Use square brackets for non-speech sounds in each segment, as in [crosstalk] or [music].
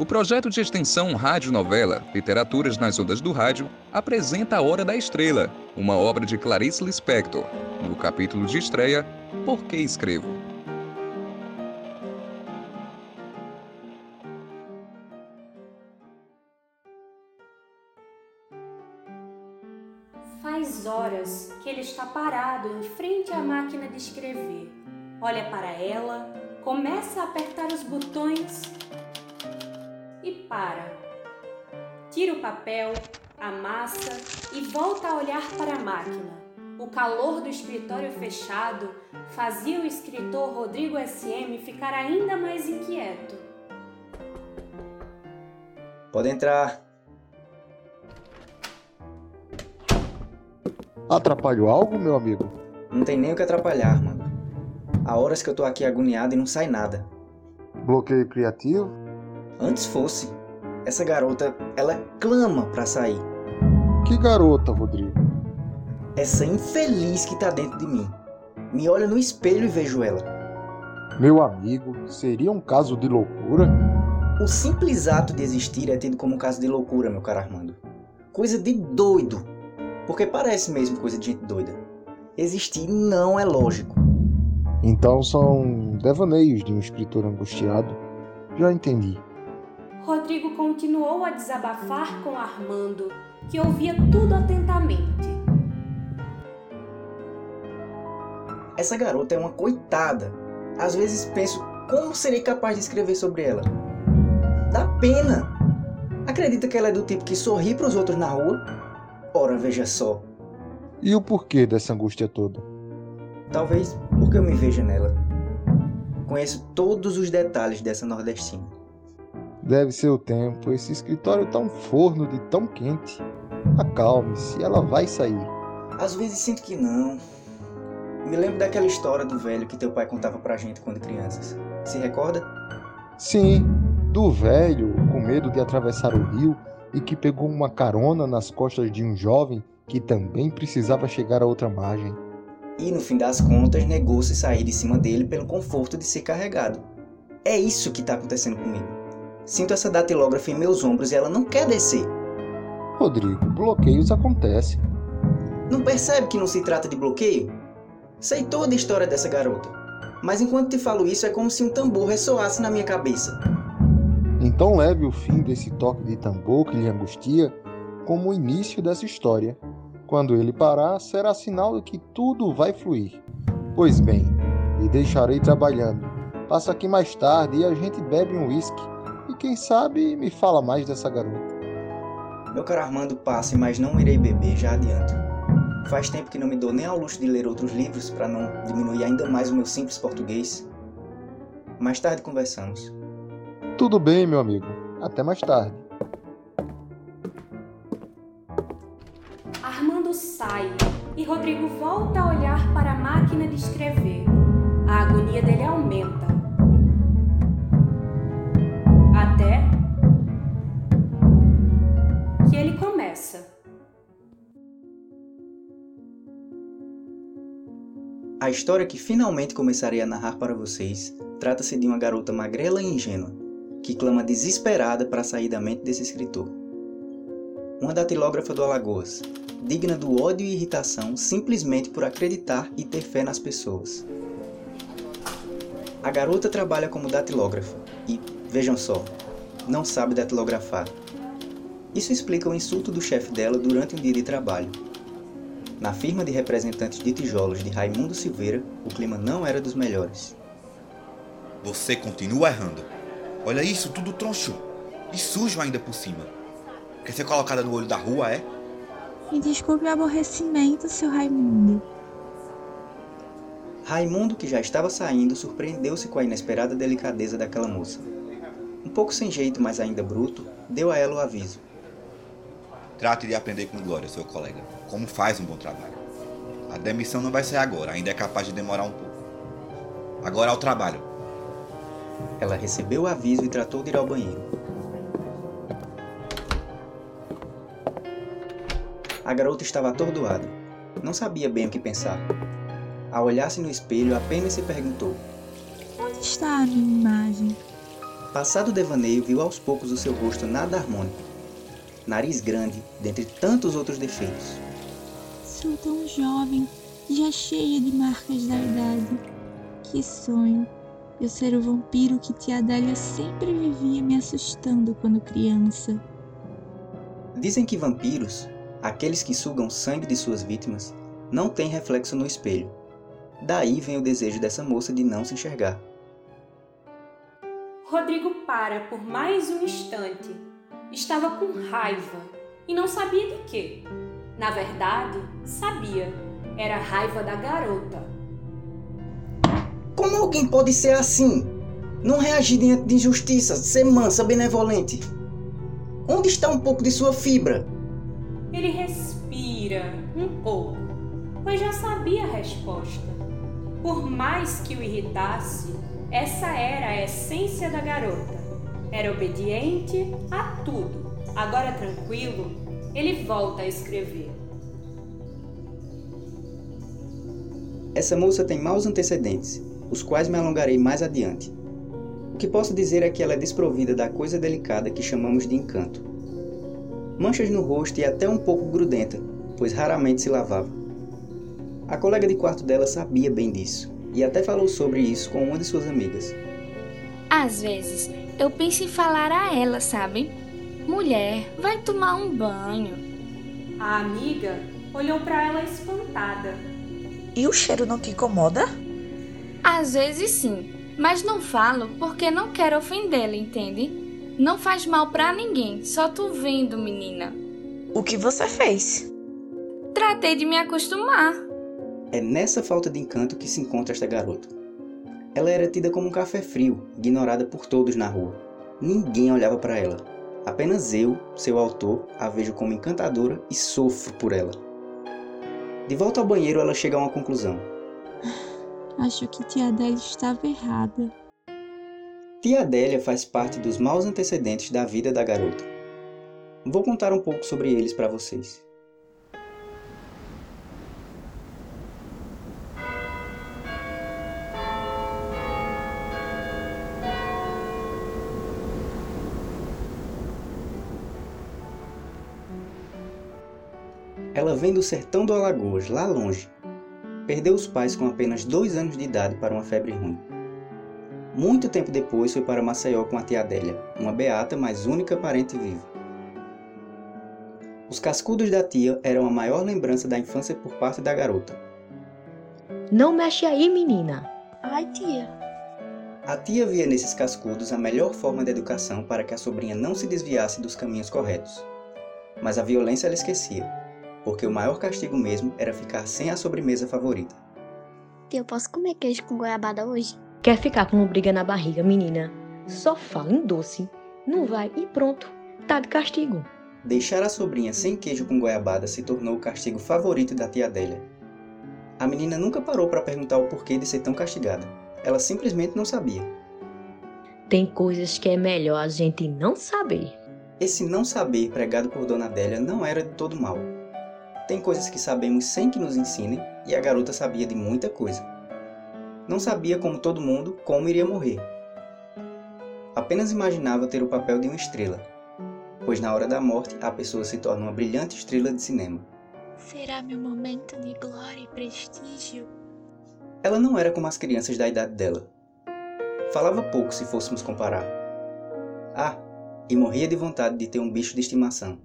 O projeto de extensão Rádio Novela Literaturas nas Ondas do Rádio apresenta A Hora da Estrela, uma obra de Clarice Lispector, no capítulo de estreia Por que Escrevo? Faz horas que ele está parado em frente à máquina de escrever. Olha para ela, começa a apertar os botões e para. Tira o papel, amassa e volta a olhar para a máquina. O calor do escritório fechado fazia o escritor Rodrigo SM ficar ainda mais inquieto. Pode entrar. Atrapalho algo, meu amigo? Não tem nem o que atrapalhar, mano. Há horas que eu tô aqui agoniado e não sai nada. Bloqueio criativo? Antes fosse. Essa garota, ela clama pra sair. Que garota, Rodrigo? Essa infeliz que tá dentro de mim. Me olho no espelho e vejo ela. Meu amigo, seria um caso de loucura? O simples ato de existir é tido como um caso de loucura, meu caro Armando. Coisa de doido. Porque parece mesmo coisa de gente doida. Existir não é lógico. Então são devaneios de um escritor angustiado. Já entendi. Rodrigo continuou a desabafar com Armando, que ouvia tudo atentamente. Essa garota é uma coitada. Às vezes penso como serei capaz de escrever sobre ela. Dá pena. Acredita que ela é do tipo que sorri para os outros na rua? Ora, veja só. E o porquê dessa angústia toda? Talvez porque eu me veja nela. Conheço todos os detalhes dessa nordestina. Deve ser o tempo. Esse escritório tá um forno de tão quente. Acalme-se, ela vai sair. Às vezes sinto que não. Me lembro daquela história do velho que teu pai contava pra gente quando crianças. Se recorda? Sim, do velho com medo de atravessar o rio e que pegou uma carona nas costas de um jovem que também precisava chegar a outra margem. E no fim das contas negou-se sair de cima dele pelo conforto de ser carregado. É isso que tá acontecendo comigo. Sinto essa datilógrafa em meus ombros e ela não quer descer. Rodrigo, bloqueios acontecem. Não percebe que não se trata de bloqueio? Sei toda a história dessa garota. Mas enquanto te falo isso, é como se um tambor ressoasse na minha cabeça. Então leve o fim desse toque de tambor que lhe angustia como o início dessa história. Quando ele parar, será sinal de que tudo vai fluir. Pois bem, lhe deixarei trabalhando. Passa aqui mais tarde e a gente bebe um uísque. Quem sabe me fala mais dessa garota. Meu caro Armando passe, mas não irei beber, já adianto. Faz tempo que não me dou nem ao luxo de ler outros livros para não diminuir ainda mais o meu simples português. Mais tarde conversamos. Tudo bem, meu amigo. Até mais tarde. Armando sai e Rodrigo volta a olhar para a máquina de escrever. A agonia dele aumenta. A história que finalmente começarei a narrar para vocês trata-se de uma garota magrela e ingênua, que clama desesperada para sair da mente desse escritor. Uma datilógrafa do Alagoas, digna do ódio e irritação simplesmente por acreditar e ter fé nas pessoas. A garota trabalha como datilógrafa e, vejam só, não sabe datilografar. Isso explica o insulto do chefe dela durante um dia de trabalho. Na firma de representantes de tijolos de Raimundo Silveira, o clima não era dos melhores. Você continua errando. Olha isso, tudo troncho. E sujo ainda por cima. Quer ser colocada no olho da rua, é? Me desculpe o aborrecimento, seu Raimundo. Raimundo, que já estava saindo, surpreendeu-se com a inesperada delicadeza daquela moça. Um pouco sem jeito, mas ainda bruto, deu a ela o aviso. Trate de aprender com glória, seu colega. Como faz um bom trabalho. A demissão não vai ser agora, ainda é capaz de demorar um pouco. Agora ao trabalho. Ela recebeu o aviso e tratou de ir ao banheiro. A garota estava atordoada. Não sabia bem o que pensar. Ao olhar-se no espelho, apenas se perguntou: Onde está a minha imagem? Passado o devaneio, viu aos poucos o seu rosto nada harmônico. Nariz grande, dentre tantos outros defeitos. Sou tão jovem, já cheia de marcas da idade. Que sonho! Eu ser o vampiro que tia Adélia sempre vivia me assustando quando criança. Dizem que vampiros, aqueles que sugam sangue de suas vítimas, não têm reflexo no espelho. Daí vem o desejo dessa moça de não se enxergar. Rodrigo para por mais um instante. Estava com raiva e não sabia de quê. Na verdade, sabia. Era a raiva da garota. Como alguém pode ser assim? Não reagir diante de injustiça, ser mansa, benevolente. Onde está um pouco de sua fibra? Ele respira um pouco, pois já sabia a resposta. Por mais que o irritasse, essa era a essência da garota. Era obediente a tudo. Agora tranquilo, ele volta a escrever. Essa moça tem maus antecedentes, os quais me alongarei mais adiante. O que posso dizer é que ela é desprovida da coisa delicada que chamamos de encanto. Manchas no rosto e até um pouco grudenta, pois raramente se lavava. A colega de quarto dela sabia bem disso e até falou sobre isso com uma de suas amigas. Às vezes, eu penso em falar a ela, sabe? Mulher, vai tomar um banho. A amiga olhou para ela espantada. E o cheiro não te incomoda? Às vezes sim, mas não falo porque não quero ofendê-la, entende? Não faz mal para ninguém, só tu vendo, menina. O que você fez? Tratei de me acostumar. É nessa falta de encanto que se encontra esta garota. Ela era tida como um café frio, ignorada por todos na rua. Ninguém olhava para ela. Apenas eu, seu autor, a vejo como encantadora e sofro por ela. De volta ao banheiro, ela chega a uma conclusão. [sighs] Acho que tia Adélia estava errada. Tia Adélia faz parte dos maus antecedentes da vida da garota. Vou contar um pouco sobre eles para vocês. Vem do sertão do Alagoas, lá longe. Perdeu os pais com apenas dois anos de idade para uma febre ruim. Muito tempo depois foi para Maceió com a tia Adélia, uma beata, mas única parente viva. Os cascudos da tia eram a maior lembrança da infância por parte da garota. Não mexe aí, menina. Ai, tia. A tia via nesses cascudos a melhor forma de educação para que a sobrinha não se desviasse dos caminhos corretos. Mas a violência ela esquecia, porque o maior castigo mesmo era ficar sem a sobremesa favorita. Eu posso comer queijo com goiabada hoje? Quer ficar com briga na barriga, menina? Só fala em doce. Não vai e pronto. Tá de castigo. Deixar a sobrinha sem queijo com goiabada se tornou o castigo favorito da tia Adélia. A menina nunca parou para perguntar o porquê de ser tão castigada. Ela simplesmente não sabia. Tem coisas que é melhor a gente não saber. Esse não saber pregado por Dona Adélia não era de todo mal. Tem coisas que sabemos sem que nos ensinem, e a garota sabia de muita coisa. Não sabia, como todo mundo, como iria morrer. Apenas imaginava ter o papel de uma estrela, pois na hora da morte a pessoa se torna uma brilhante estrela de cinema. Será meu momento de glória e prestígio? Ela não era como as crianças da idade dela. Falava pouco se fôssemos comparar. Ah, e morria de vontade de ter um bicho de estimação.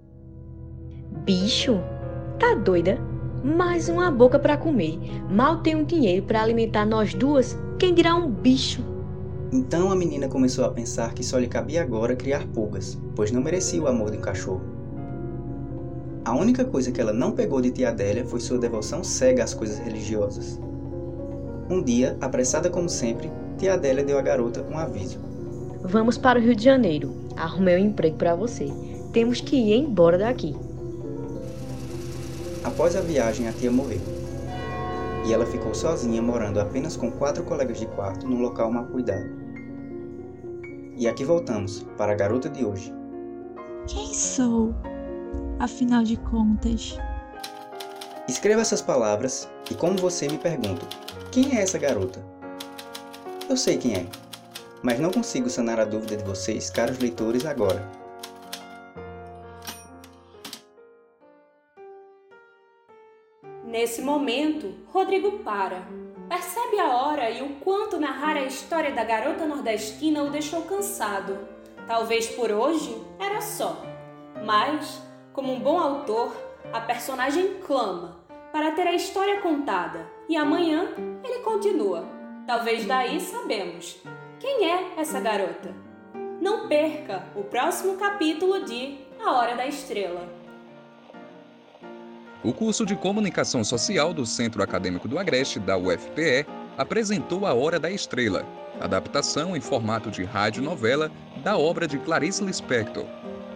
Bicho? Tá doida? Mais uma boca para comer. Mal tenho dinheiro para alimentar nós duas. Quem dirá um bicho? Então a menina começou a pensar que só lhe cabia agora criar pulgas, pois não merecia o amor de um cachorro. A única coisa que ela não pegou de tia Adélia foi sua devoção cega às coisas religiosas. Um dia, apressada como sempre, tia Adélia deu à garota um aviso. Vamos para o Rio de Janeiro. Arrumei um emprego para você. Temos que ir embora daqui. Após a viagem, a tia morreu. E ela ficou sozinha, morando apenas com quatro colegas de quarto num local mal cuidado. E aqui voltamos, para a garota de hoje. Quem sou? Afinal de contas. Escreva essas palavras e, como você me pergunta, quem é essa garota? Eu sei quem é. mas não consigo sanar a dúvida de vocês, caros leitores, agora. Nesse momento, Rodrigo para. Percebe a hora e o quanto narrar a história da garota nordestina o deixou cansado. Talvez por hoje era só. Mas, como um bom autor, a personagem clama para ter a história contada e amanhã ele continua. Talvez daí sabemos quem é essa garota. Não perca o próximo capítulo de A Hora da Estrela. O curso de Comunicação Social do Centro Acadêmico do Agreste, da UFPE, apresentou A Hora da Estrela, adaptação em formato de rádio-novela da obra de Clarice Lispector.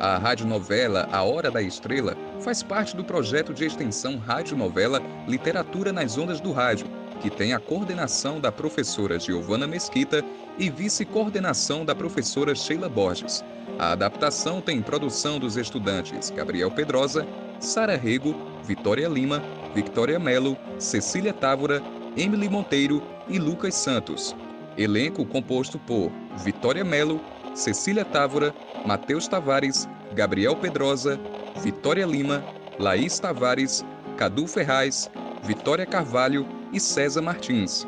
A radionovela A Hora da Estrela faz parte do projeto de extensão Rádio-Novela Literatura nas Ondas do Rádio, que tem a coordenação da professora Giovana Mesquita e vice-coordenação da professora Sheila Borges. A adaptação tem produção dos estudantes Gabriel Pedrosa, Sara Rego, Vitória Lima, Victoria Melo, Cecília Távora, Emily Monteiro e Lucas Santos. Elenco composto por Vitória Melo, Cecília Távora, Matheus Tavares, Gabriel Pedrosa, Vitória Lima, Laís Tavares, Cadu Ferraz, Vitória Carvalho e César Martins.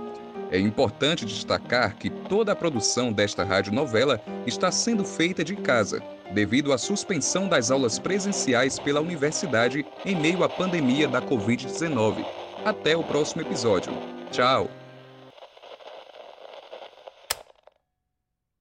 É importante destacar que toda a produção desta radionovela está sendo feita de casa, devido à suspensão das aulas presenciais pela universidade em meio à pandemia da Covid-19. Até o próximo episódio. Tchau!